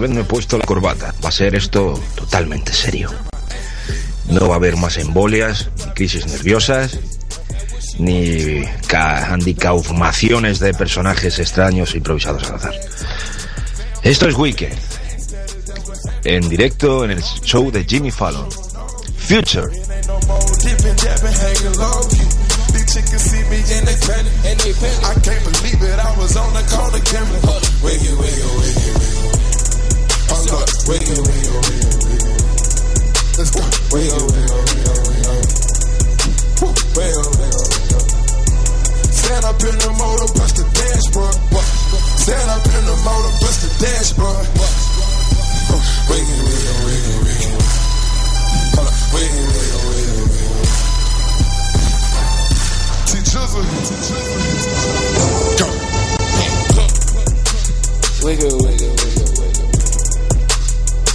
vez me he puesto la corbata. Va a ser esto totalmente serio. No va a haber más embolias, ni crisis nerviosas, ni ca- handicaumaciones de personajes extraños improvisados al azar. Esto es Weekend. En directo en el show de Jimmy Fallon. Future. I can't believe it. I was on the corner wiggle. Hold up, wiggle, wiggle, wiggle, wiggle. Let's go. Wiggle, wiggle, wiggle, wiggle. Wiggle, wiggle, wiggle. Stand up in the motor, bust the dashboard. Stand up in the motor, bust the dashboard. Wiggle, wiggle, wiggle, wiggle. Hold up, wiggle, wiggle, wiggle, wiggle. T-Jizzle, Go. Wiggle, wiggle.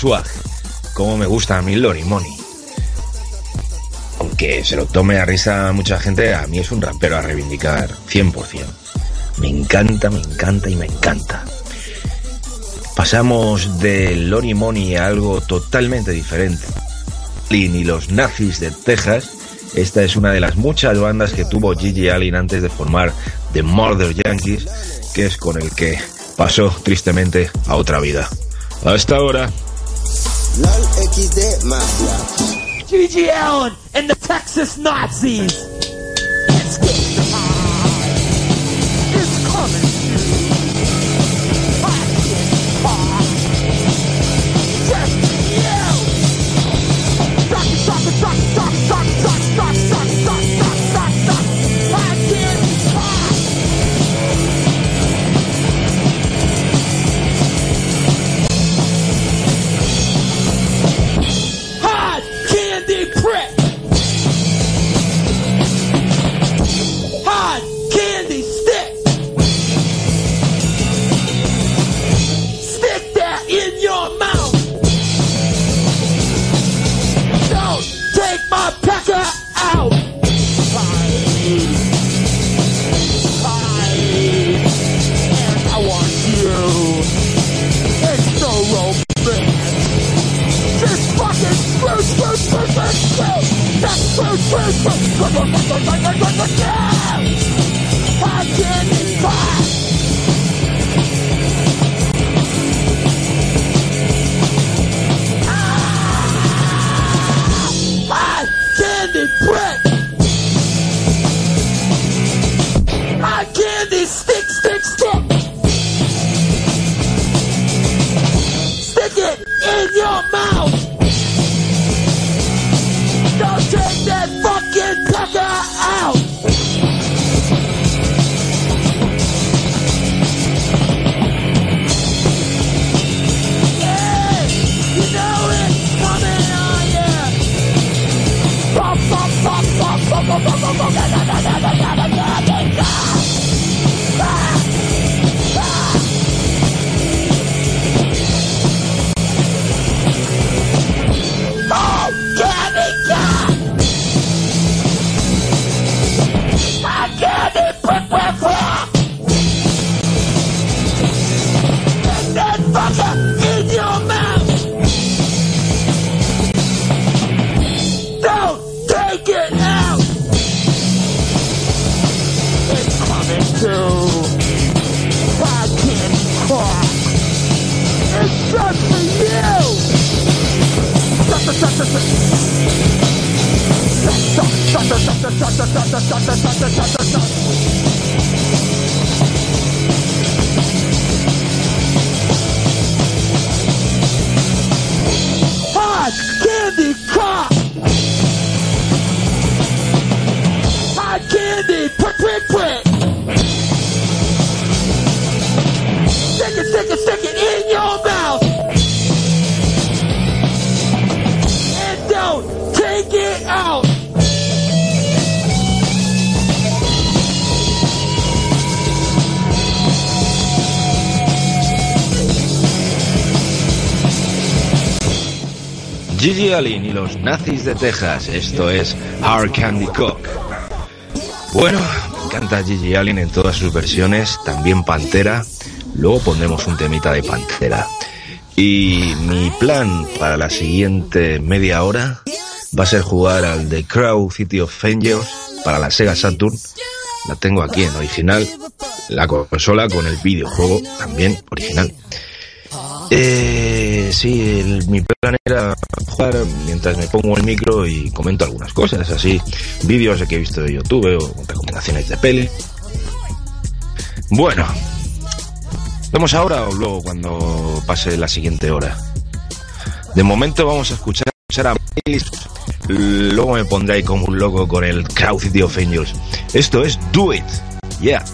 Swag. Como me gusta a mí Lori Money. Aunque se lo tome a risa mucha gente, a mí es un rapero a reivindicar 100%. Me encanta, me encanta y me encanta. Pasamos de Lori Money a algo totalmente diferente. Lin y los nazis de Texas. Esta es una de las muchas bandas que tuvo Gigi Allen antes de formar The Murder Yankees, que es con el que pasó tristemente a otra vida. Hasta ahora. LOL XD Mafia. GG Allen and the Texas Nazis. Let's get Gigi Allen y los nazis de Texas. Esto es Hard Candy Cock. Bueno, me encanta Gigi Allen en todas sus versiones, también Pantera. Luego pondremos un temita de Pantera. Y mi plan para la siguiente media hora va a ser jugar al The Crow City of Angels para la Sega Saturn. La tengo aquí en original, la consola con el videojuego también original. Eh, sí, mi plan era jugar mientras me pongo el micro y comento algunas cosas, así, vídeos que he visto de YouTube o recomendaciones de peli. Bueno, ¿vamos ahora o luego cuando pase la siguiente hora? De momento vamos a escuchar a Cyrus. luego me pondré ahí como un loco con el Crowd City of Angels. Esto es Do It, yeah.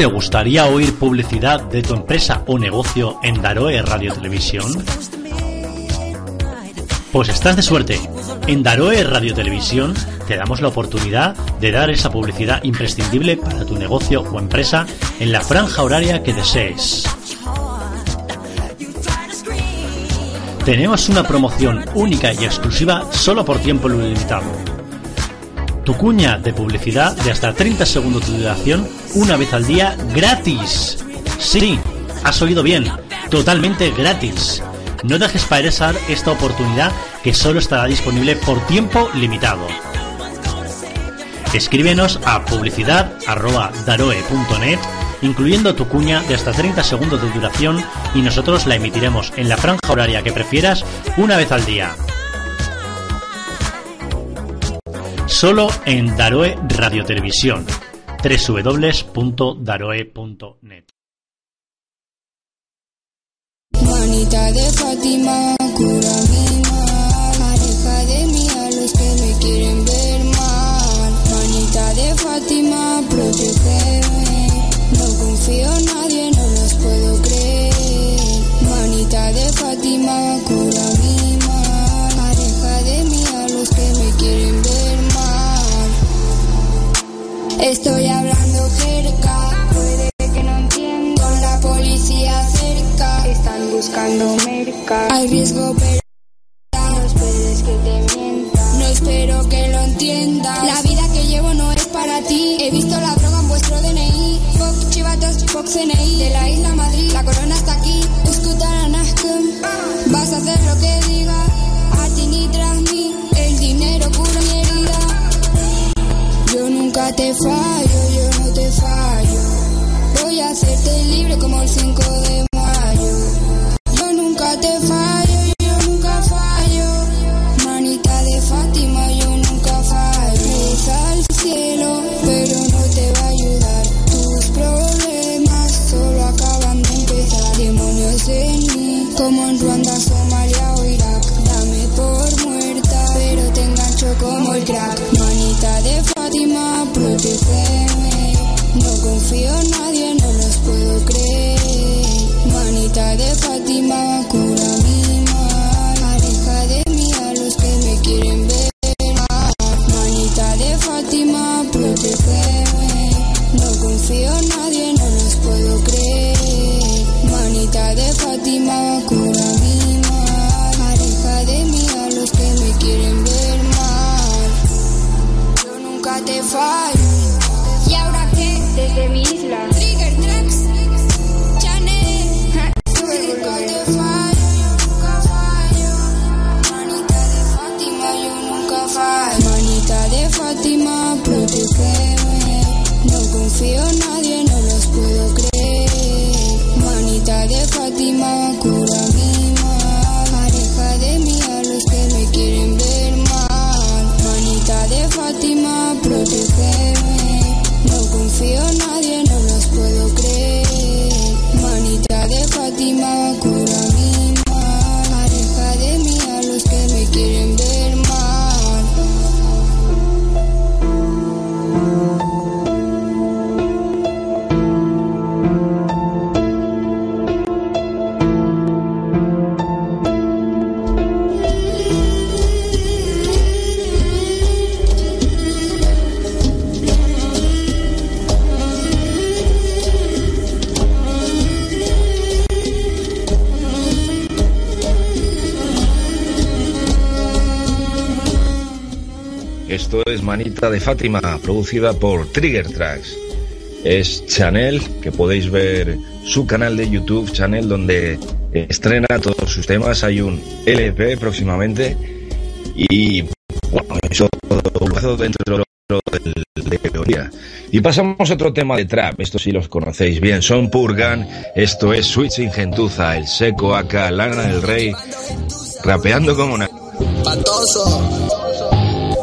¿Te gustaría oír publicidad de tu empresa o negocio en Daroe Radio Televisión? Pues estás de suerte. En Daroe Radio Televisión te damos la oportunidad de dar esa publicidad imprescindible para tu negocio o empresa en la franja horaria que desees. Tenemos una promoción única y exclusiva solo por tiempo limitado. Tu cuña de publicidad de hasta 30 segundos de duración una vez al día gratis. Sí, has oído bien, totalmente gratis. No dejes pasar esta oportunidad que solo estará disponible por tiempo limitado. Escríbenos a publicidad.daroe.net incluyendo tu cuña de hasta 30 segundos de duración y nosotros la emitiremos en la franja horaria que prefieras una vez al día. Solo en Daroe Radio Televisión www.daroe.net Manita de Fátima, cura mi mal. Aleja de mí a los que me quieren ver mal. Manita de Fátima, protégeme. No confío en nadie, no los puedo creer. Manita de Fátima, cura Estoy hablando cerca, puede que no entiendo. Con la policía cerca, están buscando merca. Hay riesgo, pero no esperes que te mienta. No espero que lo entienda. La vida que llevo no es para ti. He visto la droga en vuestro DNI. Fuck chivatos, fuck CNI. De la isla Madrid, la corona está aquí. Escutaranaskun. Vas a hacer lo que diga. Te fallo, yo no te fallo. Voy a hacerte libre como el 5 de mayo. Yo nunca te fallo, yo nunca fallo. Manita de Fátima, yo nunca fallo. Reza al cielo, pero no te va a ayudar. Tus problemas solo acaban de empezar. Demonios en mí, como en Ruanda, Somalia o Irak. Dame por muerta, pero te engancho como el crack. No confío en nadie, De Fátima, producida por Trigger Tracks. Es Chanel, que podéis ver su canal de YouTube, Chanel, donde estrena todos sus temas. Hay un LP próximamente. Y bueno, eso dentro de lo de teoría. Y pasamos a otro tema de trap, estos sí los conocéis bien, son Purgan, esto es Switch Ingentuza, el seco acá, Lana del Rey, rapeando como una... Patoso.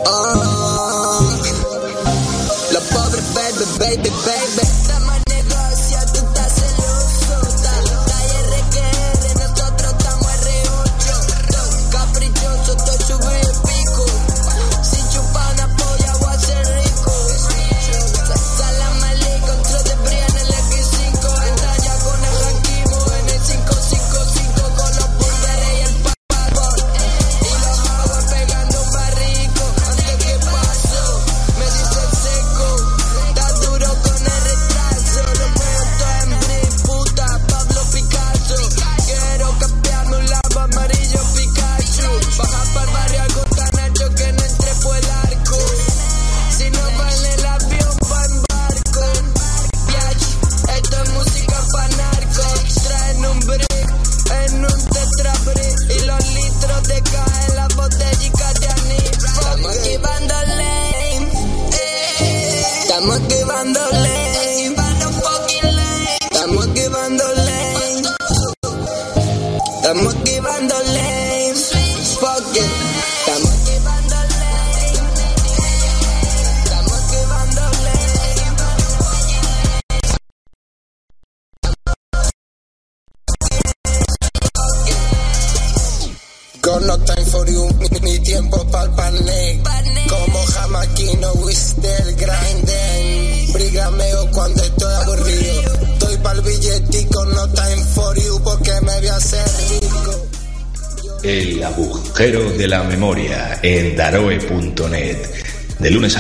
Ah.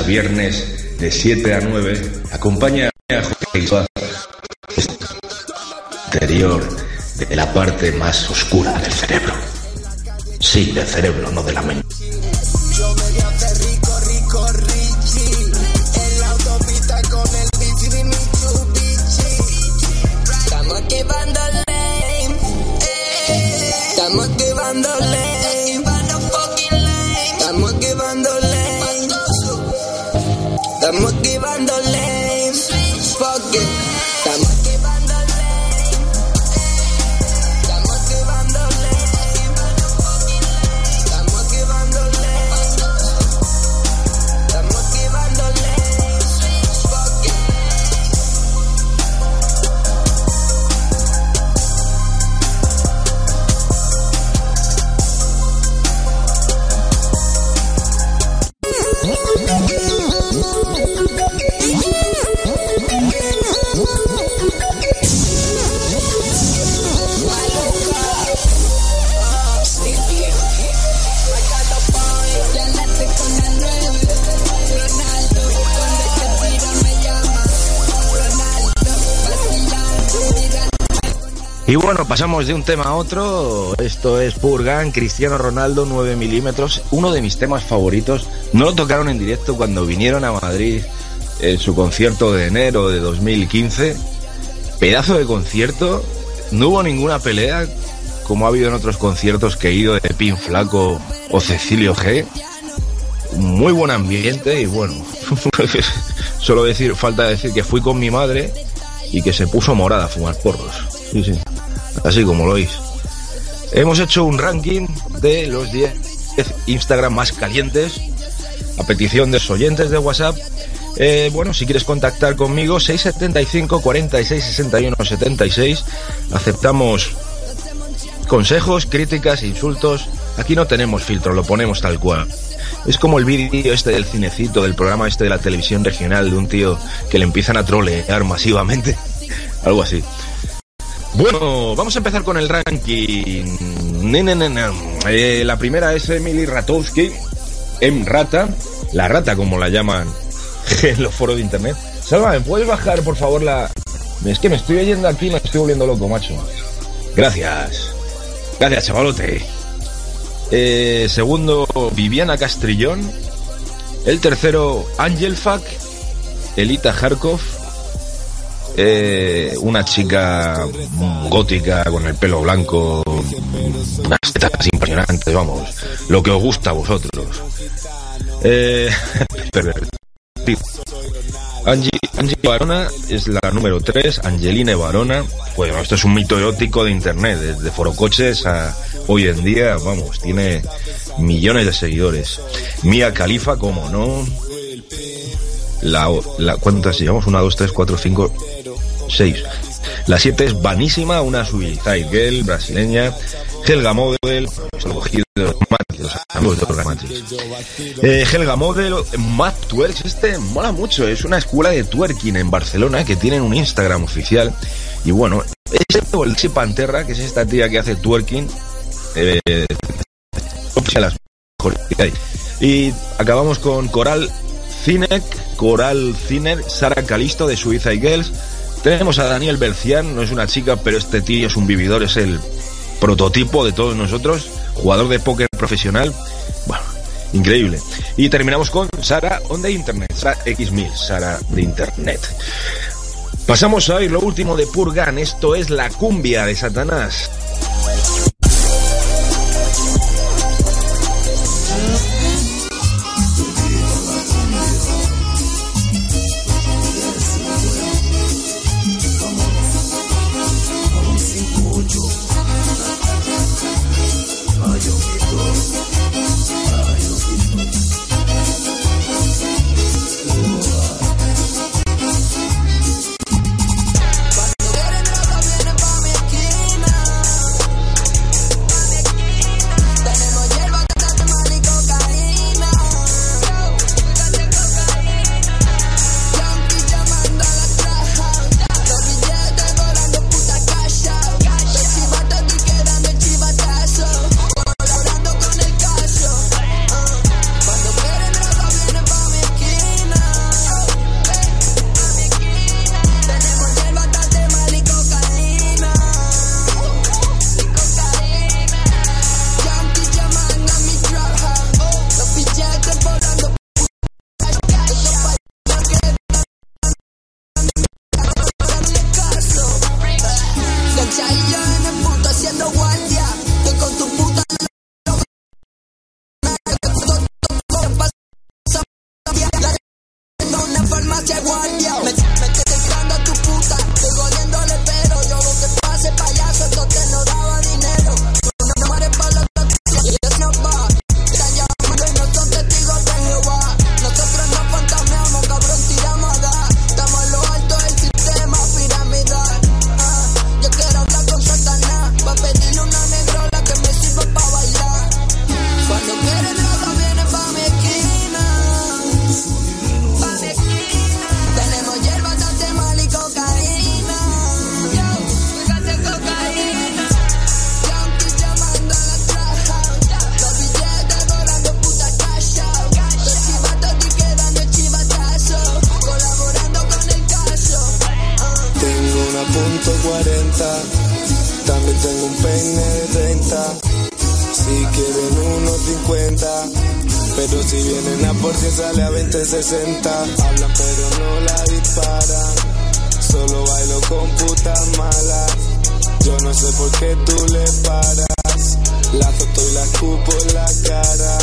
viernes de 7 a 9, acompaña a Jorge interior de la parte más oscura del cerebro. Sí, del cerebro, no de la mente. Bueno, pasamos de un tema a otro. Esto es Purgan, Cristiano Ronaldo 9 milímetros. Uno de mis temas favoritos. No lo tocaron en directo cuando vinieron a Madrid en su concierto de enero de 2015. Pedazo de concierto. No hubo ninguna pelea como ha habido en otros conciertos que he ido de Pin Flaco o Cecilio G. Muy buen ambiente y bueno, solo decir, falta decir que fui con mi madre y que se puso morada a fumar porros. Sí, sí, así como lo oís. Hemos hecho un ranking de los 10 Instagram más calientes a petición de los oyentes de WhatsApp. Eh, bueno, si quieres contactar conmigo, 675 46 61 76. Aceptamos consejos, críticas, insultos. Aquí no tenemos filtro, lo ponemos tal cual. Es como el vídeo este del cinecito, del programa este de la televisión regional, de un tío que le empiezan a trolear masivamente. Algo así. Bueno, vamos a empezar con el ranking. Eh, la primera es Emily Ratowski, Em Rata, la rata como la llaman en los foros de internet. Salva, ¿me puedes bajar por favor la... Es que me estoy oyendo aquí, me estoy volviendo loco, macho. Gracias. Gracias, chavalote. Eh, segundo, Viviana Castrillón. El tercero, Angel Fuck. Elita Harkov. Eh, una chica gótica con el pelo blanco, unas tetas impresionantes, vamos, lo que os gusta a vosotros. Eh, pervertido. Angie, Barona es la número 3, Angelina Barona. Pues esto es un mito erótico de internet, desde forocoches a hoy en día, vamos, tiene millones de seguidores. Mía Califa, como no. La, ¿Cuántas llevamos? Una, dos, tres, cuatro, cinco, seis. La 7 es Vanísima, una Suicide Girl brasileña. Helga Model, cogido de los amigos de Matrix. Eh, Helga Model, Map Twerks, este mola mucho, es una escuela de twerking en Barcelona que tienen un Instagram oficial. Y bueno, es o el Panterra, que es esta tía que hace twerking. Eh. Y acabamos con Coral Cinek, Coral Ciner, Sara Calisto de Suicide Girls. Tenemos a Daniel Bercián, no es una chica, pero este tío es un vividor, es el prototipo de todos nosotros, jugador de póker profesional. Bueno, increíble. Y terminamos con Sara on Internet, Sara X1000, Sara de Internet. Pasamos a hoy lo último de Purgan, esto es la cumbia de Satanás. A por 100 sale a 20, 60. Hablan pero no la disparan. Solo bailo con putas malas. Yo no sé por qué tú le paras. La foto y la escupo en la cara.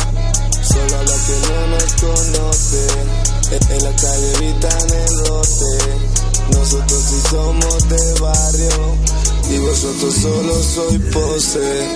Solo a los que no nos conocen. En- En la calle evitan el roce. Nosotros sí somos de barrio. Y vosotros solo soy pose.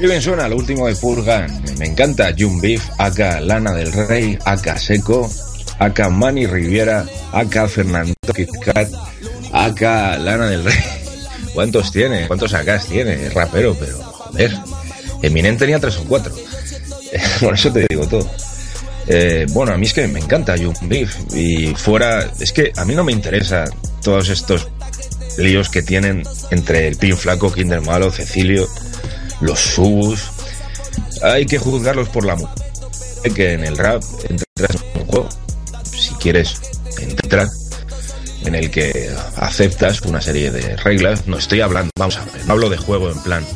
Bien suena lo último de Purgan. Me encanta Jun Beef, acá Lana del Rey, acá Seco, acá Manny Riviera, acá Fernando Kit Kat, acá Lana del Rey. ¿Cuántos tiene? ¿Cuántos acás tiene? Rapero, pero joder. Eminem tenía tres o cuatro. Por eso te digo todo. Eh, bueno, a mí es que me encanta Jun Beef. Y fuera. Es que a mí no me interesa todos estos líos que tienen entre el Pin Flaco, Kinder Malo, Cecilio, los subs. Hay que juzgarlos por la música. Que en el rap entras en un juego, si quieres entrar, en el que aceptas una serie de reglas. No estoy hablando, vamos a ver, no hablo de juego en plan.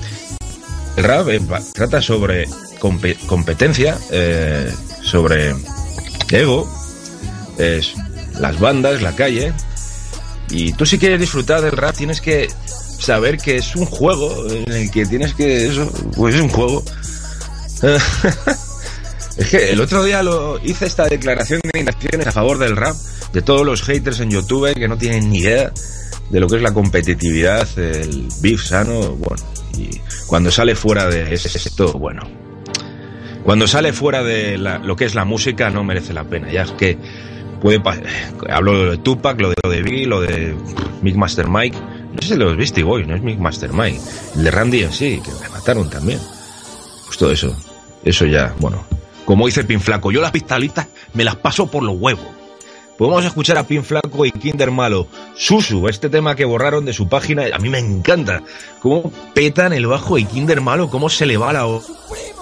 El rap trata sobre compe- competencia, eh, sobre ego, es las bandas, la calle. Y tú si quieres disfrutar del rap tienes que saber que es un juego en el que tienes que eso, pues es un juego. es que el otro día lo hice esta declaración de intenciones a favor del rap de todos los haters en YouTube que no tienen ni idea de lo que es la competitividad, el beef sano, bueno, y cuando sale fuera de esto, bueno, cuando sale fuera de la- lo que es la música no merece la pena, ya es que puede hablo de Tupac, lo de, lo de Biggie, lo de Mick Master Mike, no sé los Beastie Boys, no es Mick Master Mike, el de Randy sí, que me mataron también, pues todo eso, eso ya, bueno, como dice Pin Flaco, yo las pistolitas me las paso por los huevos. Podemos escuchar a Pin Flaco y Kinder Malo, Susu, este tema que borraron de su página, a mí me encanta. Cómo petan el bajo y Kinder Malo, cómo se le va la voz.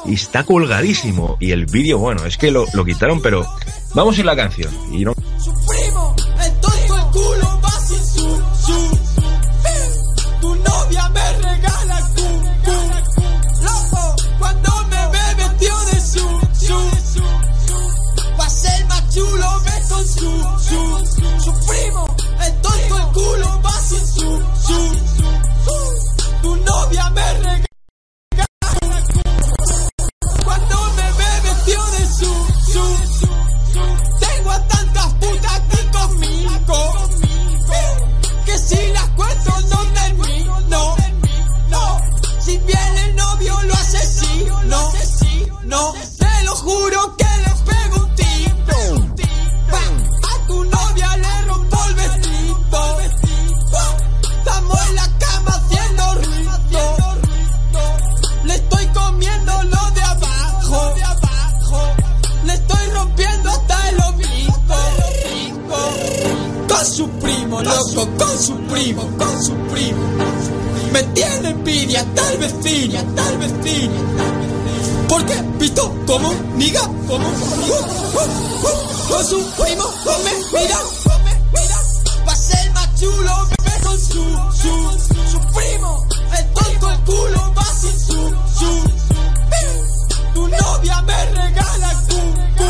Y está colgadísimo. Y el vídeo, bueno, es que lo, lo quitaron, pero vamos en la canción. Y no, si las cuento no Con su primo, loco, con su primo, con su primo. Me tiene envidia tal vecino, tal vecino porque visto como un niga, como un uh, uh, uh, con su primo, no me mira, va a ser más chulo, bebé con su, su, su primo, el tonto el culo va sin su, su, tu novia me regala cu, cu,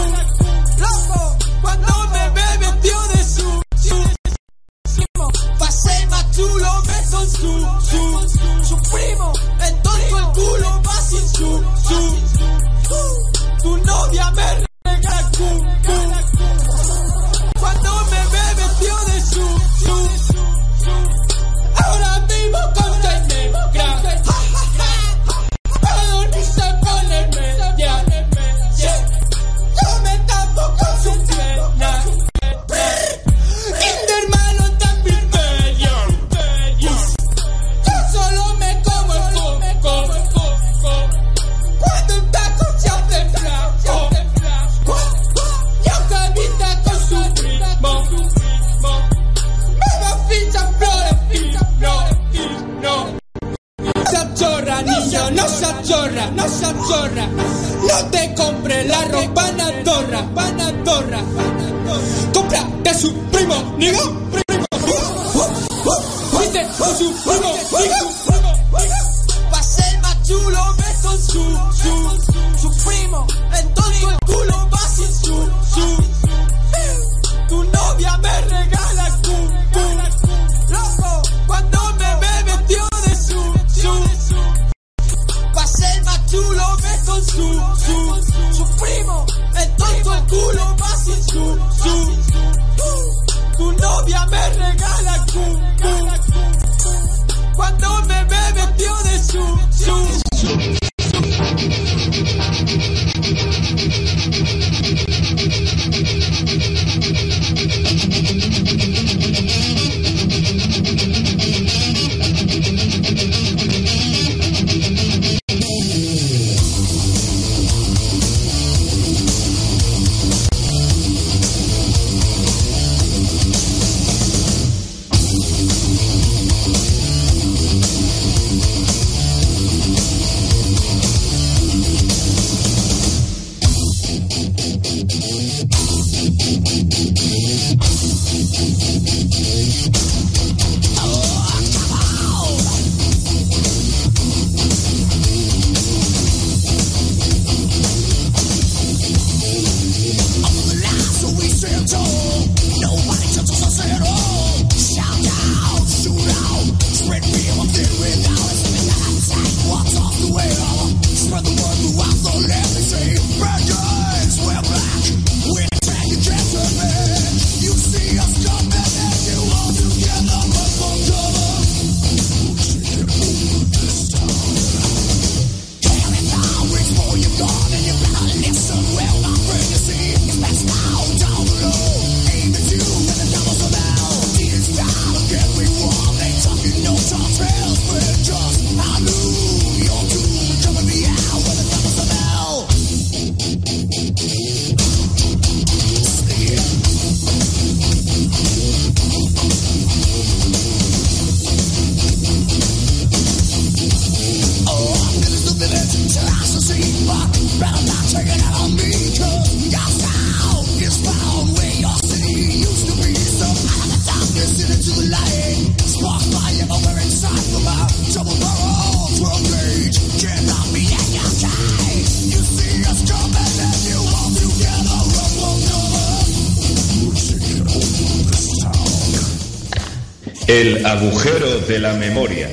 agujero de la memoria.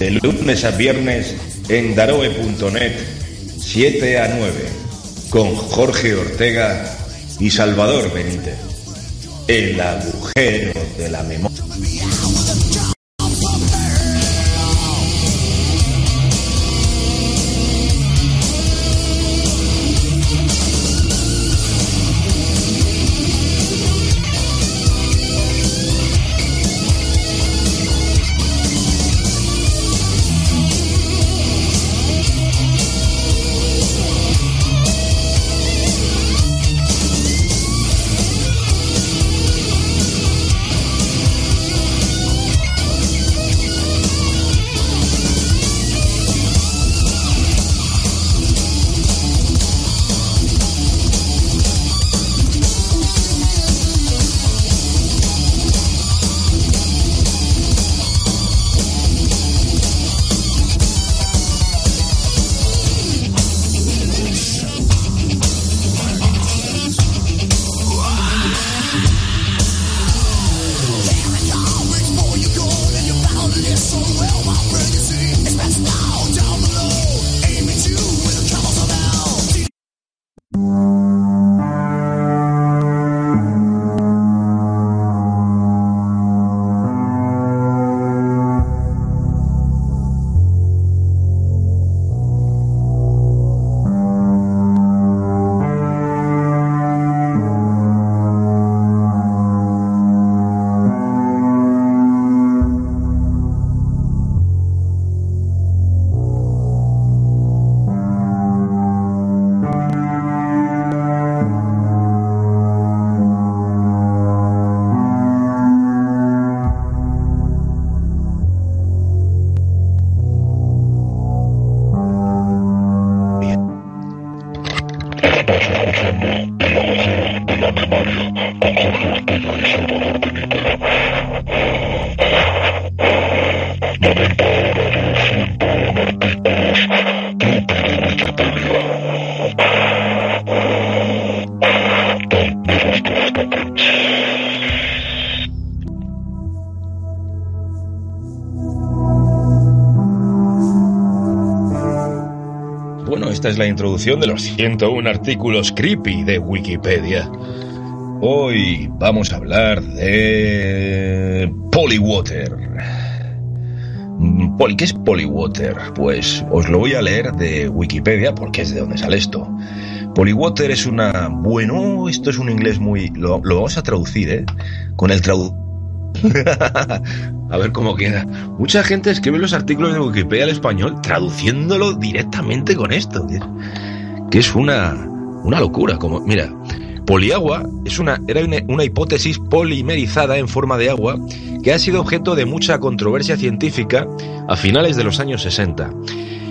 De lunes a viernes en daroe.net 7 a 9 con Jorge Ortega y Salvador Benítez. El agujero de la memoria. Es la introducción de los 101 artículos creepy de Wikipedia. Hoy vamos a hablar de Polywater. ¿Qué es Polywater? Pues os lo voy a leer de Wikipedia porque es de donde sale esto. Polywater es una... Bueno, esto es un inglés muy... Lo, lo vamos a traducir, ¿eh? Con el traductor... a ver cómo queda. Mucha gente escribe los artículos de Wikipedia al español traduciéndolo directamente con esto. Que es, una, una locura. Como, mira, poliagua es una, era una hipótesis polimerizada en forma de agua que ha sido objeto de mucha controversia científica a finales de los años 60.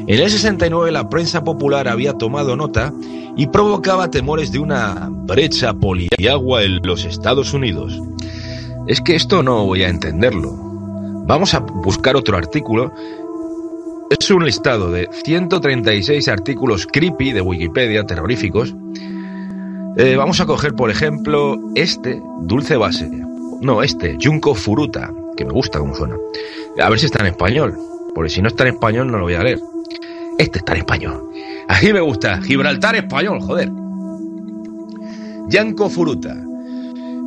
En el 69 la prensa popular había tomado nota y provocaba temores de una brecha poliagua en los Estados Unidos. Es que esto no voy a entenderlo. Vamos a buscar otro artículo. Es un listado de 136 artículos creepy de Wikipedia, terroríficos. Eh, vamos a coger, por ejemplo, este, Dulce Base. No, este, Junco Furuta, que me gusta como suena. A ver si está en español, porque si no está en español no lo voy a leer. Este está en español. Aquí me gusta, Gibraltar español, joder. Yanko Furuta.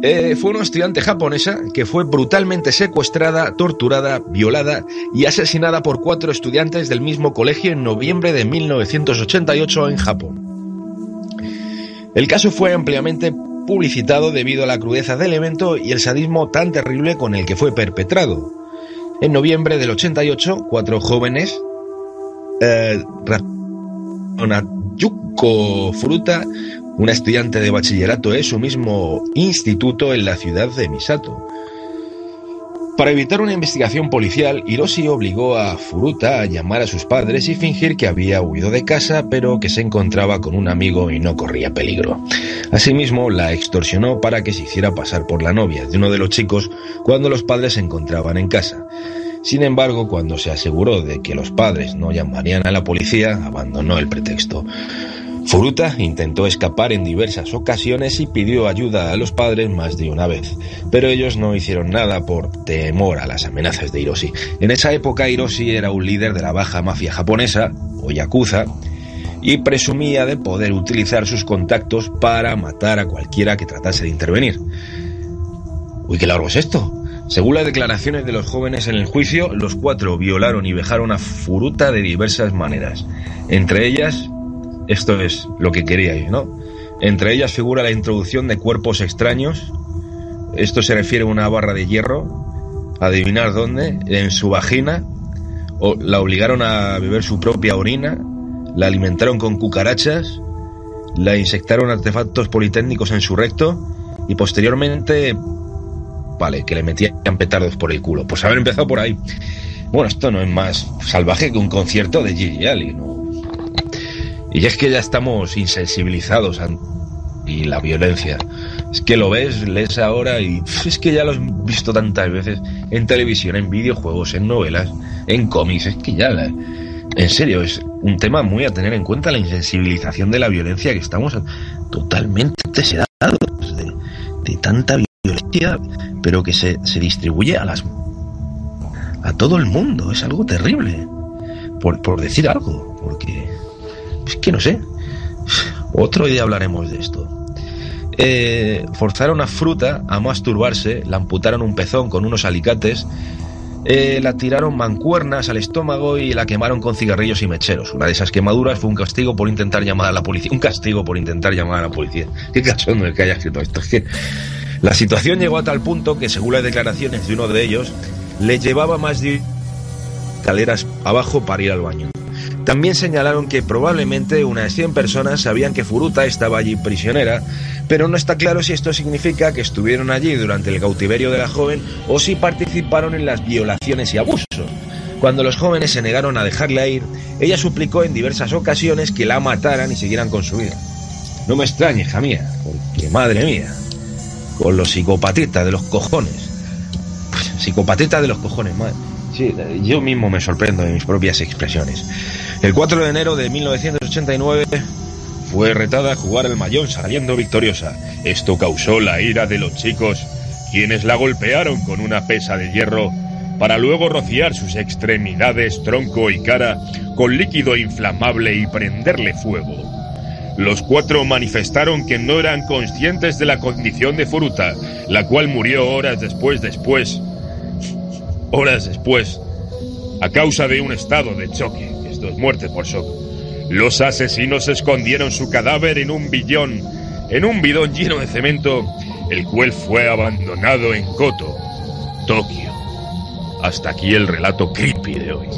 Eh, fue una estudiante japonesa que fue brutalmente secuestrada, torturada, violada y asesinada por cuatro estudiantes del mismo colegio en noviembre de 1988 en Japón. El caso fue ampliamente publicitado debido a la crudeza del evento y el sadismo tan terrible con el que fue perpetrado. En noviembre del 88, cuatro jóvenes, eh, Yuko Furuta, una estudiante de bachillerato de su mismo instituto en la ciudad de Misato. Para evitar una investigación policial, Hiroshi obligó a Furuta a llamar a sus padres y fingir que había huido de casa, pero que se encontraba con un amigo y no corría peligro. Asimismo, la extorsionó para que se hiciera pasar por la novia de uno de los chicos cuando los padres se encontraban en casa. Sin embargo, cuando se aseguró de que los padres no llamarían a la policía, abandonó el pretexto. Furuta intentó escapar en diversas ocasiones y pidió ayuda a los padres más de una vez, pero ellos no hicieron nada por temor a las amenazas de Hiroshi. En esa época Hiroshi era un líder de la baja mafia japonesa, o yakuza, y presumía de poder utilizar sus contactos para matar a cualquiera que tratase de intervenir. Uy, qué largo es esto. Según las declaraciones de los jóvenes en el juicio, los cuatro violaron y vejaron a Furuta de diversas maneras. Entre ellas, esto es lo que queríais, ¿no? Entre ellas figura la introducción de cuerpos extraños. Esto se refiere a una barra de hierro. Adivinar dónde, en su vagina. O la obligaron a beber su propia orina. La alimentaron con cucarachas. La insectaron artefactos politécnicos en su recto. Y posteriormente vale, que le metían petardos por el culo. Pues haber empezado por ahí. Bueno, esto no es más salvaje que un concierto de Gigi Ali, ¿no? Y es que ya estamos insensibilizados y la violencia. Es que lo ves, lees ahora y es que ya lo has visto tantas veces en televisión, en videojuegos, en novelas, en cómics. Es que ya, la, en serio, es un tema muy a tener en cuenta la insensibilización de la violencia que estamos totalmente sedados de, de tanta violencia, pero que se, se distribuye a las a todo el mundo. Es algo terrible. Por, por decir algo, porque es que no sé. Otro día hablaremos de esto. Eh, forzaron a fruta a masturbarse, la amputaron un pezón con unos alicates, eh, la tiraron mancuernas al estómago y la quemaron con cigarrillos y mecheros. Una de esas quemaduras fue un castigo por intentar llamar a la policía. Un castigo por intentar llamar a la policía. Qué cachondo el que haya escrito esto. Es la situación llegó a tal punto que, según las declaraciones de uno de ellos, le llevaba más de escaleras abajo para ir al baño. También señalaron que probablemente unas 100 personas sabían que Furuta estaba allí prisionera, pero no está claro si esto significa que estuvieron allí durante el cautiverio de la joven o si participaron en las violaciones y abusos. Cuando los jóvenes se negaron a dejarla ir, ella suplicó en diversas ocasiones que la mataran y siguieran con su vida. No me extrañe, hija mía, porque madre mía, con los psicopatitas de los cojones. Psicopatitas de los cojones, madre. Sí, yo mismo me sorprendo de mis propias expresiones. El 4 de enero de 1989 fue retada a jugar al Mayón saliendo victoriosa. Esto causó la ira de los chicos, quienes la golpearon con una pesa de hierro para luego rociar sus extremidades, tronco y cara con líquido inflamable y prenderle fuego. Los cuatro manifestaron que no eran conscientes de la condición de Furuta, la cual murió horas después después, horas después, a causa de un estado de choque. Esto es muerte por shock. Los asesinos escondieron su cadáver en un billón, en un bidón lleno de cemento, el cual fue abandonado en Koto, Tokio. Hasta aquí el relato creepy de hoy.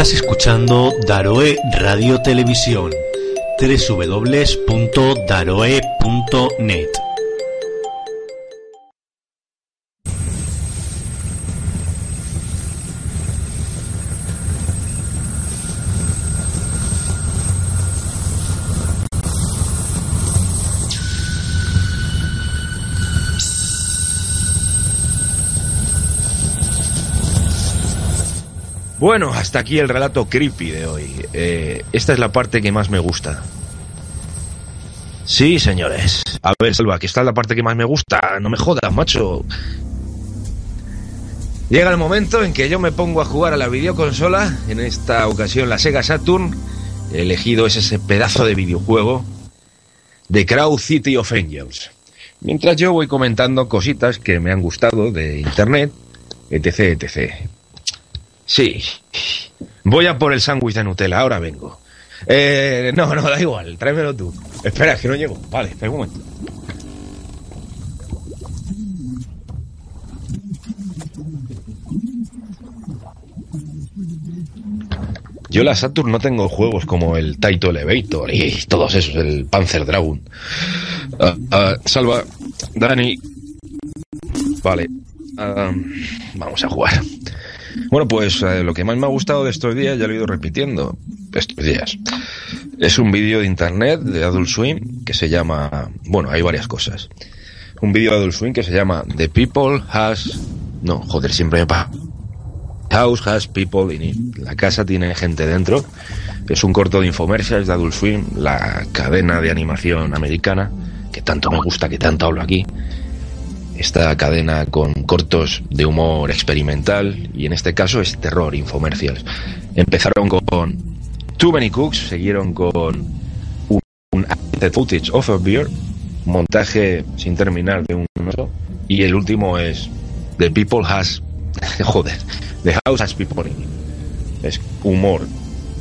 Estás escuchando Daroe Radio Televisión www.daroe.net Bueno, hasta aquí el relato creepy de hoy. Eh, esta es la parte que más me gusta. Sí, señores. A ver, Salva, que esta es la parte que más me gusta. No me jodas, macho. Llega el momento en que yo me pongo a jugar a la videoconsola. En esta ocasión la Sega Saturn. He elegido es ese pedazo de videojuego de Crow City of Angels. Mientras yo voy comentando cositas que me han gustado de internet, etc, etc. Sí. Voy a por el sándwich de Nutella, ahora vengo. Eh, no, no, da igual, tráemelo tú. Espera, que no llego. Vale, espera un momento. Yo la Saturn no tengo juegos como el Taito Elevator y todos esos, el Panzer Dragon. Ah, salva, Dani. Vale. ah, vamos a jugar. Bueno, pues eh, lo que más me ha gustado de estos días, ya lo he ido repitiendo, estos días, es un vídeo de internet de Adult Swim que se llama, bueno, hay varias cosas. Un vídeo de Adult Swim que se llama The People Has, no, joder, siempre me pasa. House has people in it. La casa tiene gente dentro. Es un corto de infomercials de Adult Swim, la cadena de animación americana, que tanto me gusta, que tanto hablo aquí esta cadena con cortos de humor experimental y en este caso es terror infomercials. Empezaron con Too Many Cooks, siguieron con un, un Footage of a Beer, montaje sin terminar de un oso y el último es The People Has, joder, The House Has People in. Es humor,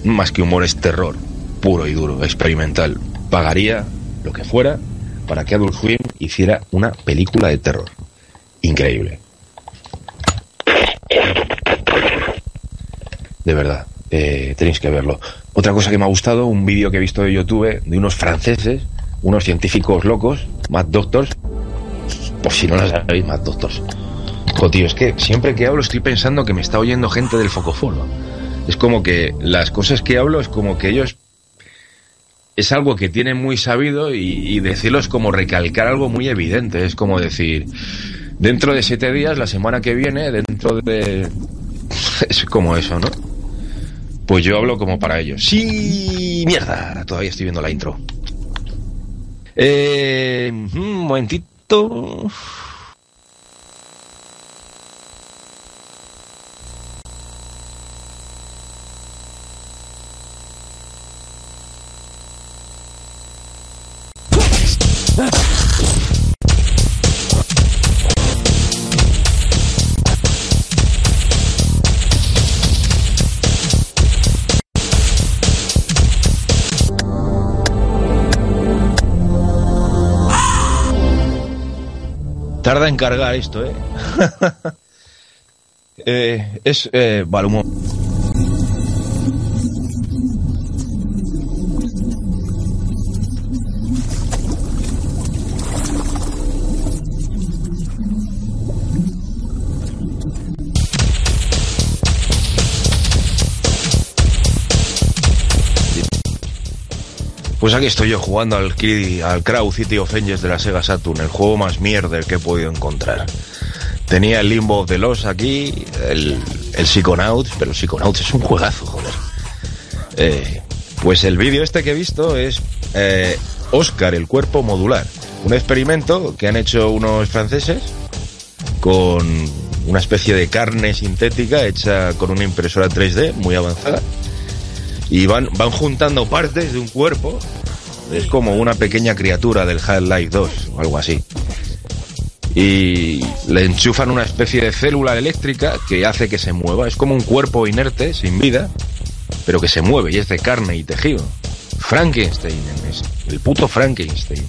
más que humor es terror, puro y duro, experimental. Pagaría lo que fuera para que Adult Swim hiciera una película de terror. Increíble. De verdad, eh, tenéis que verlo. Otra cosa que me ha gustado, un vídeo que he visto de YouTube de unos franceses, unos científicos locos, Mad Doctors. Por si no lo sabéis, Mad Doctors. Jo, tío, es que siempre que hablo estoy pensando que me está oyendo gente del Focoforo. Es como que las cosas que hablo es como que ellos es algo que tienen muy sabido y, y, decirlo es como recalcar algo muy evidente. Es como decir, dentro de siete días, la semana que viene, dentro de... Es como eso, ¿no? Pues yo hablo como para ellos. Sí, mierda, todavía estoy viendo la intro. Eh, un momentito. Tarda en cargar esto, ¿eh? Eh, es... Eh, vale, un Pues aquí estoy yo jugando al, al Crow City of Angels de la Sega Saturn, el juego más mierder que he podido encontrar. Tenía el Limbo of the aquí, el, el Psychonauts, pero el Psychonauts es un juegazo, joder. Eh, pues el vídeo este que he visto es eh, Oscar, el cuerpo modular. Un experimento que han hecho unos franceses con una especie de carne sintética hecha con una impresora 3D muy avanzada y van, van juntando partes de un cuerpo. Es como una pequeña criatura del Half-Life 2 o algo así. Y le enchufan una especie de célula eléctrica que hace que se mueva. Es como un cuerpo inerte, sin vida, pero que se mueve y es de carne y tejido. Frankenstein, es el puto Frankenstein,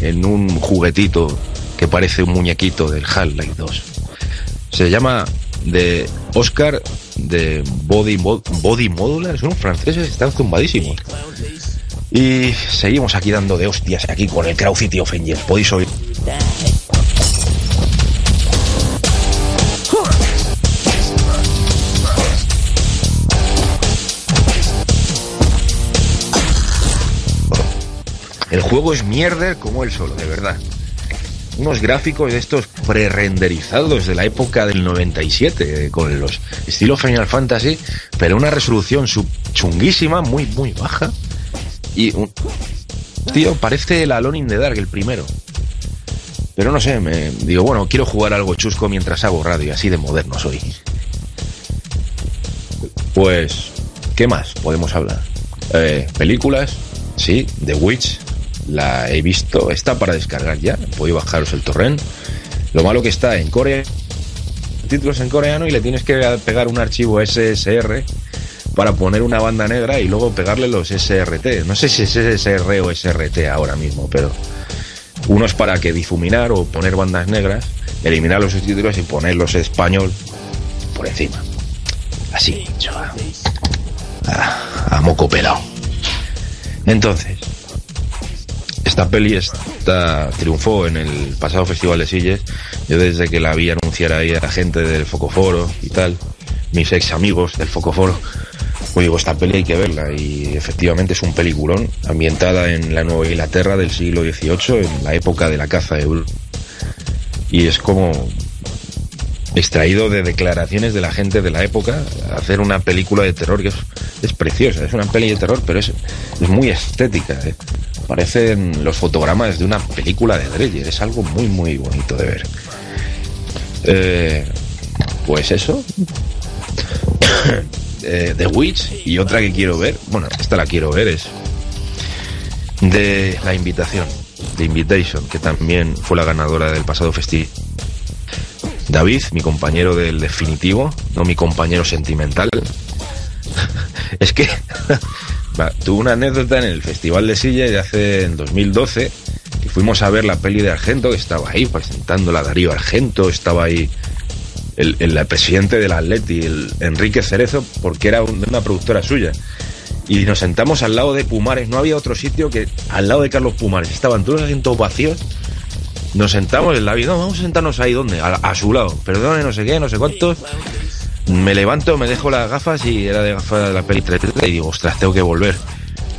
en un juguetito que parece un muñequito del Half-Life 2. Se llama de Oscar de Body, Body Modular. Son franceses, están zumbadísimos. Y seguimos aquí dando de hostias aquí con el Crow City of. Podéis oír. El juego es mierder como el solo, de verdad. Unos gráficos de estos pre-renderizados de la época del 97, eh, con los estilos Final Fantasy, pero una resolución chunguísima, muy, muy baja. Y un... Tío, parece el Alone in the Dark, el primero. Pero no sé, me digo, bueno, quiero jugar algo chusco mientras hago radio, así de moderno soy. Pues, ¿qué más podemos hablar? Eh, películas, sí, The Witch, la he visto, está para descargar ya, podéis bajaros el torrent. Lo malo que está en Corea, títulos en coreano y le tienes que pegar un archivo SSR para poner una banda negra y luego pegarle los SRT. No sé si es SSR o SRT ahora mismo, pero uno es para que difuminar o poner bandas negras, eliminar los subtítulos y ponerlos español por encima. Así, chaval. A, a moco pelado. Entonces, esta peli está, triunfó en el pasado Festival de Silles. Yo desde que la vi anunciar ahí a la gente del Focoforo y tal, mis ex amigos del Focoforo, pues digo, esta peli hay que verla. Y efectivamente es un peliculón ambientada en la Nueva Inglaterra del siglo XVIII, en la época de la caza de brujas. Y es como extraído de declaraciones de la gente de la época, hacer una película de terror que es, es preciosa, es una peli de terror, pero es, es muy estética. ¿eh? Parecen los fotogramas de una película de Dreyer, es algo muy, muy bonito de ver. Eh, pues eso. Eh, The Witch y otra que quiero ver, bueno, esta la quiero ver, es de La Invitación, The Invitation, que también fue la ganadora del pasado festival. David, mi compañero del definitivo, no mi compañero sentimental. es que tuve una anécdota en el Festival de Silla de hace en 2012 que fuimos a ver la peli de Argento, que estaba ahí presentándola Darío Argento, estaba ahí el, el- presidente del Atleti, el Enrique Cerezo, porque era una productora suya. Y nos sentamos al lado de Pumares, no había otro sitio que al lado de Carlos Pumares, estaban todos los asientos vacíos nos sentamos en la vida, no, vamos a sentarnos ahí, ¿dónde? A, su lado, perdone, no sé qué, no sé cuántos. Me levanto, me dejo las gafas y era de gafas de la peli 3D y digo, ostras, tengo que volver.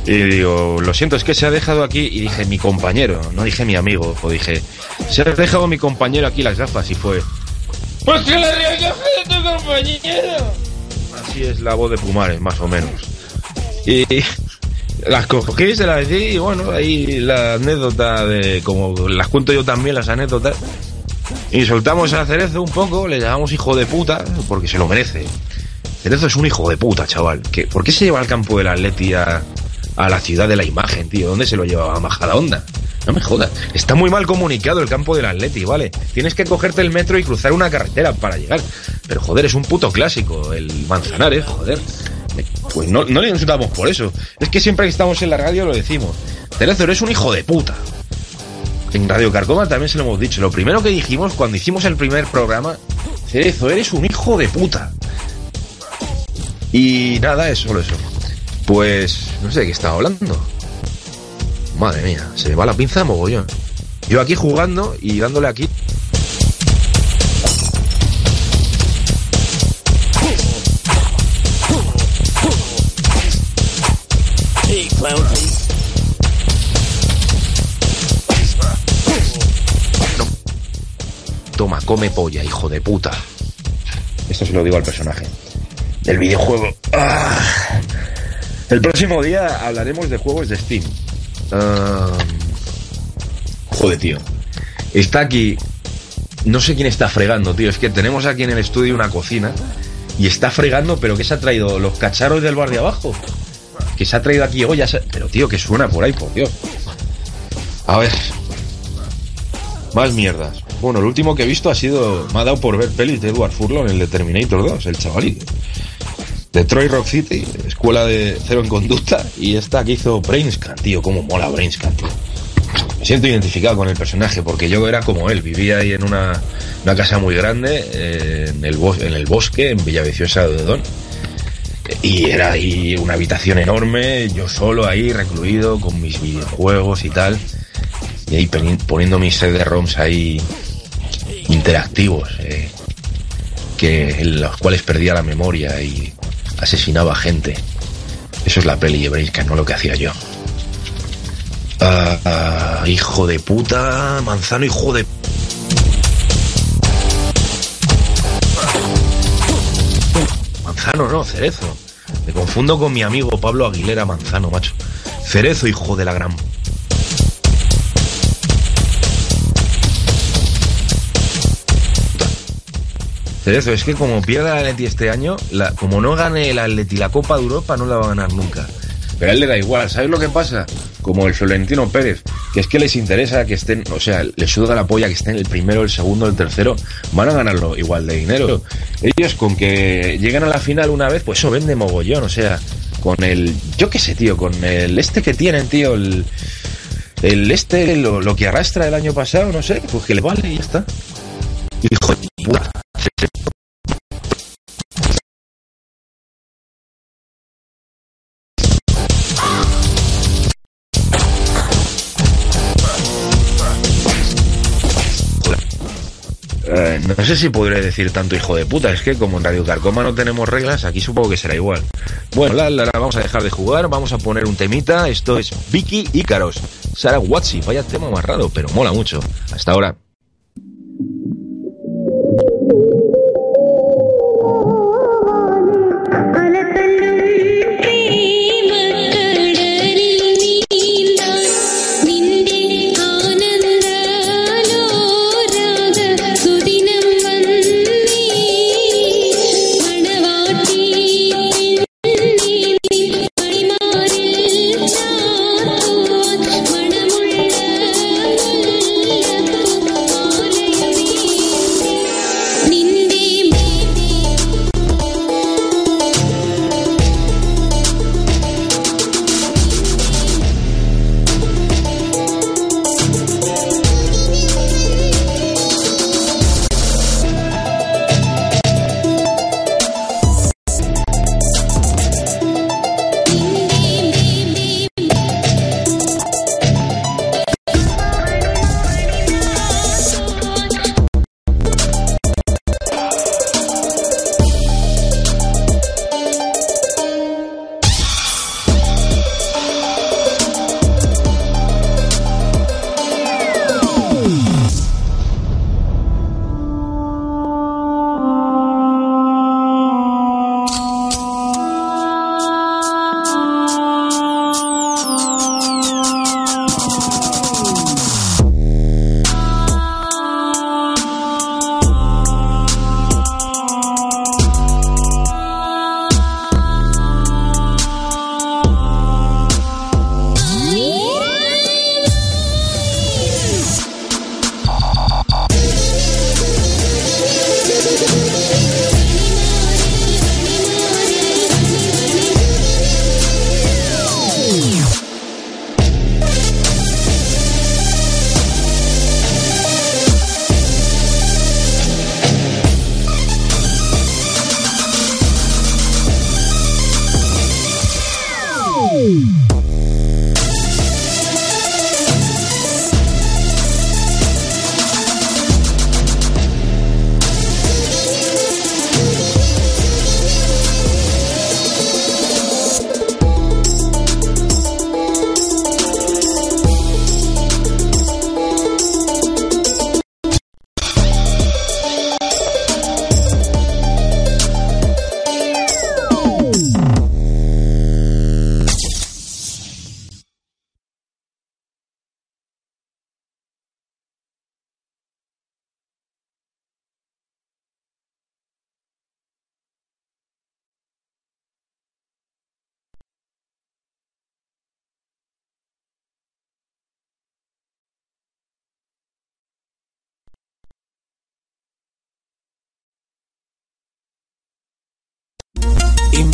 Y digo, lo siento, es que se ha dejado aquí, y dije, mi compañero, no dije mi amigo, o dije, se ha dejado mi compañero aquí las gafas y fue, Pues que la regaje de tu compañero. así es la voz de Pumares, más o menos. Y las cogí, se las di y bueno, ahí la anécdota de, como las cuento yo también, las anécdotas. Y soltamos a Cerezo un poco, le llamamos hijo de puta, porque se lo merece. Cerezo es un hijo de puta, chaval. ¿Qué, ¿Por qué se lleva al campo del Atleti a, a la ciudad de la imagen, tío? ¿Dónde se lo lleva? A Majada Onda. No me jodas. Está muy mal comunicado el campo del Atleti, ¿vale? Tienes que cogerte el metro y cruzar una carretera para llegar. Pero joder, es un puto clásico, el Manzanares, joder. Me- Pues no, no le insultamos por eso. Es que siempre que estamos en la radio lo decimos. Cerezo, eres un hijo de puta. En Radio Carcoma también se lo hemos dicho. Lo primero que dijimos cuando hicimos el primer programa, Cerezo, eres un hijo de puta. Y nada, es solo eso. Pues no sé de qué estaba hablando. Madre mía, se me va la pinza mogollón. Yo aquí jugando y dándole aquí. Face. Toma, come polla, hijo de puta. Esto se lo digo al personaje. Del videojuego. Ah. El próximo día hablaremos de juegos de Steam. Ah, Joder, tío. Está aquí. No sé quién está fregando, tío. Es que tenemos aquí en el estudio una cocina. Y está fregando, pero que se ha traído los cacharros del bar de abajo. Que se ha traído aquí ollas. Pero, tío, que suena por ahí, por Dios. A ver. Más mierdas. Bueno, el último que he visto ha sido. Me ha dado por ver pelis de Edward Furlong, el de Terminator 2, el chavalito. Detroit Rock City, escuela de cero en conducta. Y esta que hizo Brainscan, tío. Cómo mola Brainscan, tío. Me siento identificado con el personaje porque yo era como él. Vivía ahí en una, una casa muy grande, eh, en, el en el bosque, en Villaviciosa de Odón. Y era ahí una habitación enorme, yo solo ahí, recluido, con mis videojuegos y tal. Y ahí poni- poniendo mis CD-ROMs ahí interactivos, eh, que, en los cuales perdía la memoria y asesinaba gente. Eso es la peli de Brainscan, no lo que hacía yo. Ah, ah, hijo de puta, manzano, hijo de... Manzano, no, cerezo. Me confundo con mi amigo Pablo Aguilera Manzano, macho. Cerezo, hijo de la gran... Cerezo, es que como pierda el Atleti este año, la- como no gane el Atleti la Copa de Europa, no la va a ganar nunca. Pero a él le da igual, ¿sabes lo que pasa? Como el Florentino Pérez, que es que les interesa que estén, o sea, les suda la polla que estén el primero, el segundo, el tercero, van a ganarlo igual de dinero. Ellos con que lleguen a la final una vez, pues eso vende mogollón, o sea, con el, yo qué sé, tío, con el este que tienen, tío, el, el este, lo, lo que arrastra el año pasado, no sé, pues que le vale y ya está. Hijo de puta. Eh, no sé si podré decir tanto hijo de puta, es que como en Radio Carcoma no tenemos reglas, aquí supongo que será igual. Bueno, la, la, la, vamos a dejar de jugar, vamos a poner un temita, esto es Vicky Ícaros, Sara Watsi, vaya tema más raro, pero mola mucho. Hasta ahora.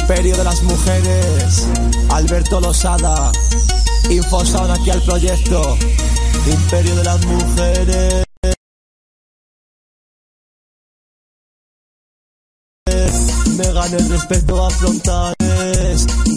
Imperio de las mujeres, Alberto Losada, Infosound aquí al proyecto, Imperio de las mujeres. Me gané el respeto a frontales,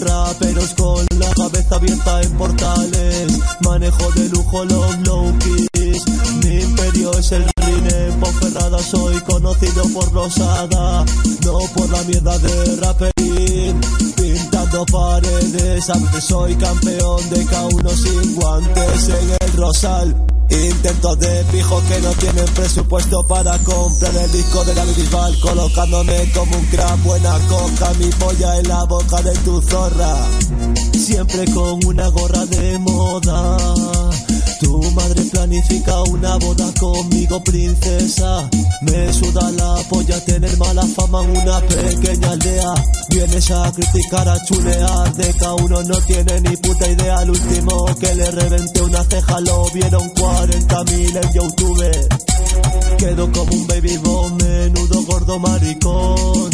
raperos con la cabeza abierta en portales, manejo de lujo los low keys, mi imperio es el rine, Ponferrada soy conocido por Rosada, no por la mierda de raperín, pintando paredes, a veces soy campeón de K1 sin guantes en el Rosal. Intentos de pijo que no tienen presupuesto para comprar el disco de la Bisbal Colocándome como un crack, buena coca, mi polla en la boca de tu zorra. Siempre con una gorra de moda Tu madre planifica una boda conmigo, princesa. Me suda la polla tener mala fama en una pequeña aldea. Vienes a criticar, a chulear De cada uno no tiene ni puta idea. El último que le reventé una ceja lo vieron 40 mil en Youtube. Quedo como un baby bomb, menudo gordo maricón.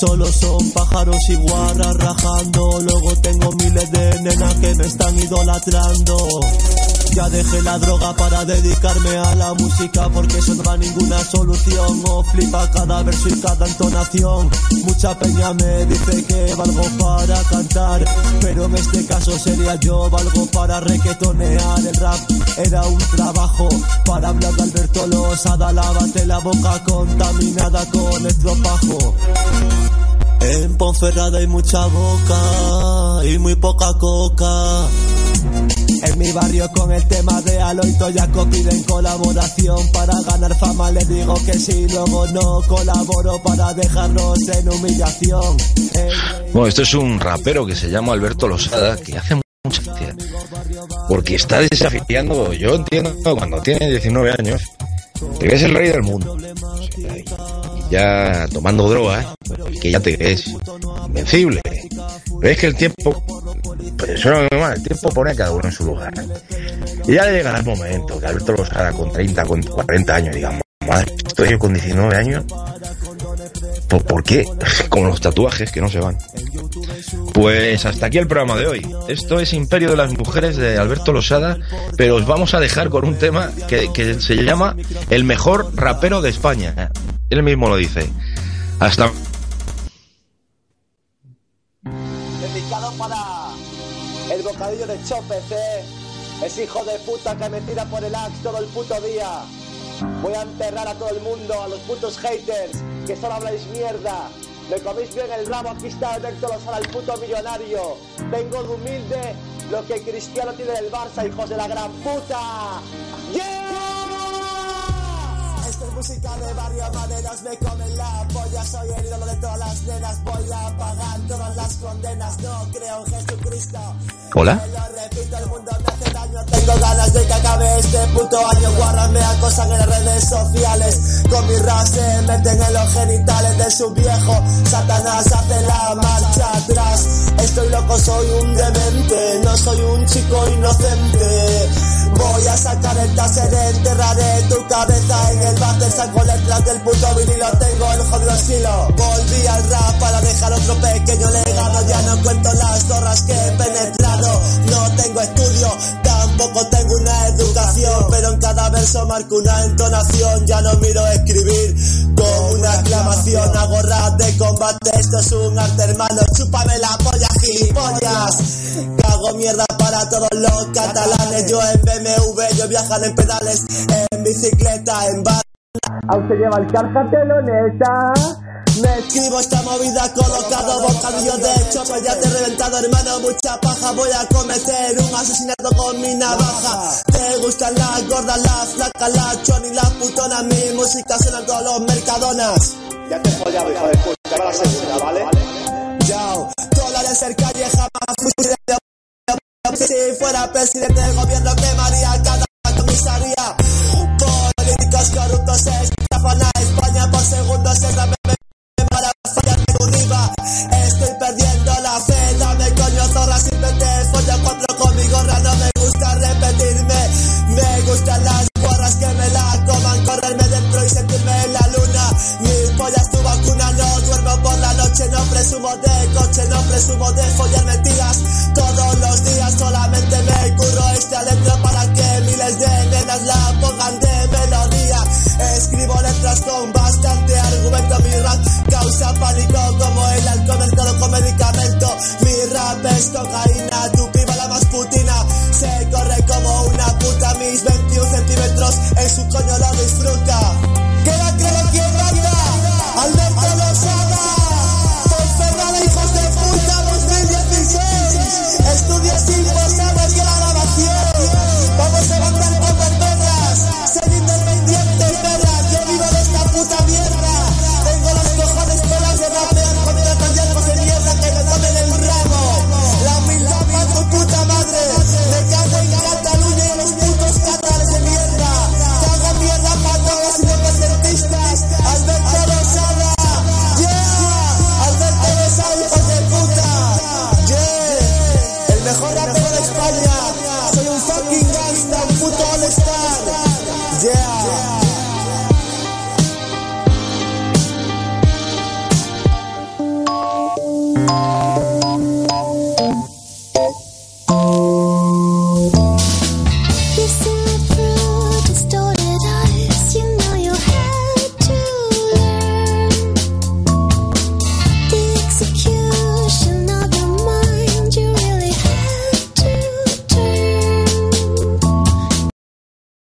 Solo son pájaros y guarras rajando. Luego tengo miles de nenas que me están idolatrando ya dejé la droga para dedicarme a la música porque eso no da ninguna solución o flipa cada verso y cada entonación. Mucha peña me dice que valgo para cantar, pero en este caso sería yo valgo para requetonear. El rap era un trabajo para hablar de Alberto Losada, lávate la boca contaminada con estropajo. En Ponferrada hay mucha boca y muy poca coca. En mi barrio con el tema de Aloito Jaco piden colaboración para ganar fama. Les digo que sí, luego no colaboro para dejarnos en humillación. Bueno, esto es un rapero que se llama Alberto Losada, que hace mucha. Porque está desafiando, yo entiendo, cuando tiene 19 años, te ves el rey del mundo. Ya tomando droga, que ya te crees invencible. Pero es que el tiempo, pues eso es normal, el tiempo pone a cada uno en su lugar. Y ya le llegará el momento que Alberto Losada con 30, con 40 años, digamos, madre, estoy yo con 19 años. ¿Por, ¿Por qué? Como los tatuajes que no se van. Pues hasta aquí el programa de hoy. Esto es Imperio de las Mujeres de Alberto Losada, pero os vamos a dejar con un tema que, que se llama El mejor rapero de España. Él mismo lo dice. Hasta Dedicado para el bocadillo de Chopez, ¿eh? Es hijo de puta que me tira por el axe todo el puto día. Voy a enterrar a todo el mundo, a los putos haters, que solo habláis mierda. Me coméis bien el rabo, aquí está Alberto Lozada, el puto millonario. Vengo de humilde, lo que Cristiano tiene del Barça, hijos de la gran puta. ¡Yeah! Esto es música de barrio, maderas me comen la polla. Soy el ídolo de todas las nenas, voy a pagar todas las condenas. No creo en Jesucristo. Hola. Lo repito, el mundo me hace daño. Tengo ganas de que acabe este puto año. Guarras me acosan en las redes sociales. Con mi rap se meten en los genitales de su viejo. Satanás hace la marcha atrás. Estoy loco, soy un demente. No soy un chico inocente. Voy a sacar el taser, enterraré tu cabeza en el váter. Saco letras del puto vinilo, tengo el jodido estilo. Volví al rap para dejar otro pequeño legado. Ya no cuento las zorras que he penetrado. No tengo estudio, tampoco tengo una educación. Pero en cada verso marco una entonación. Ya no miro escribir con una exclamación. Hago rap de combate, esto es un arte hermano. Chúpame la polla, gilipollas. Cago mierda para todos los catalanes. Yo en BMW, yo viajan en pedales, en bicicleta, en bar. Aún se lleva el carcateloneta. Me escribo esta movida colocado bocadillo de hecho pues ya te he reventado hermano mucha paja voy a cometer un asesinato con mi navaja te gustan las gordas las flacas las choni las putonas mi música suena en todos los mercadonas ya te he follado hijo de puta para la segunda ¿vale? Yao, dólares el calle jamás fui de si fuera presidente del gobierno quemaría cada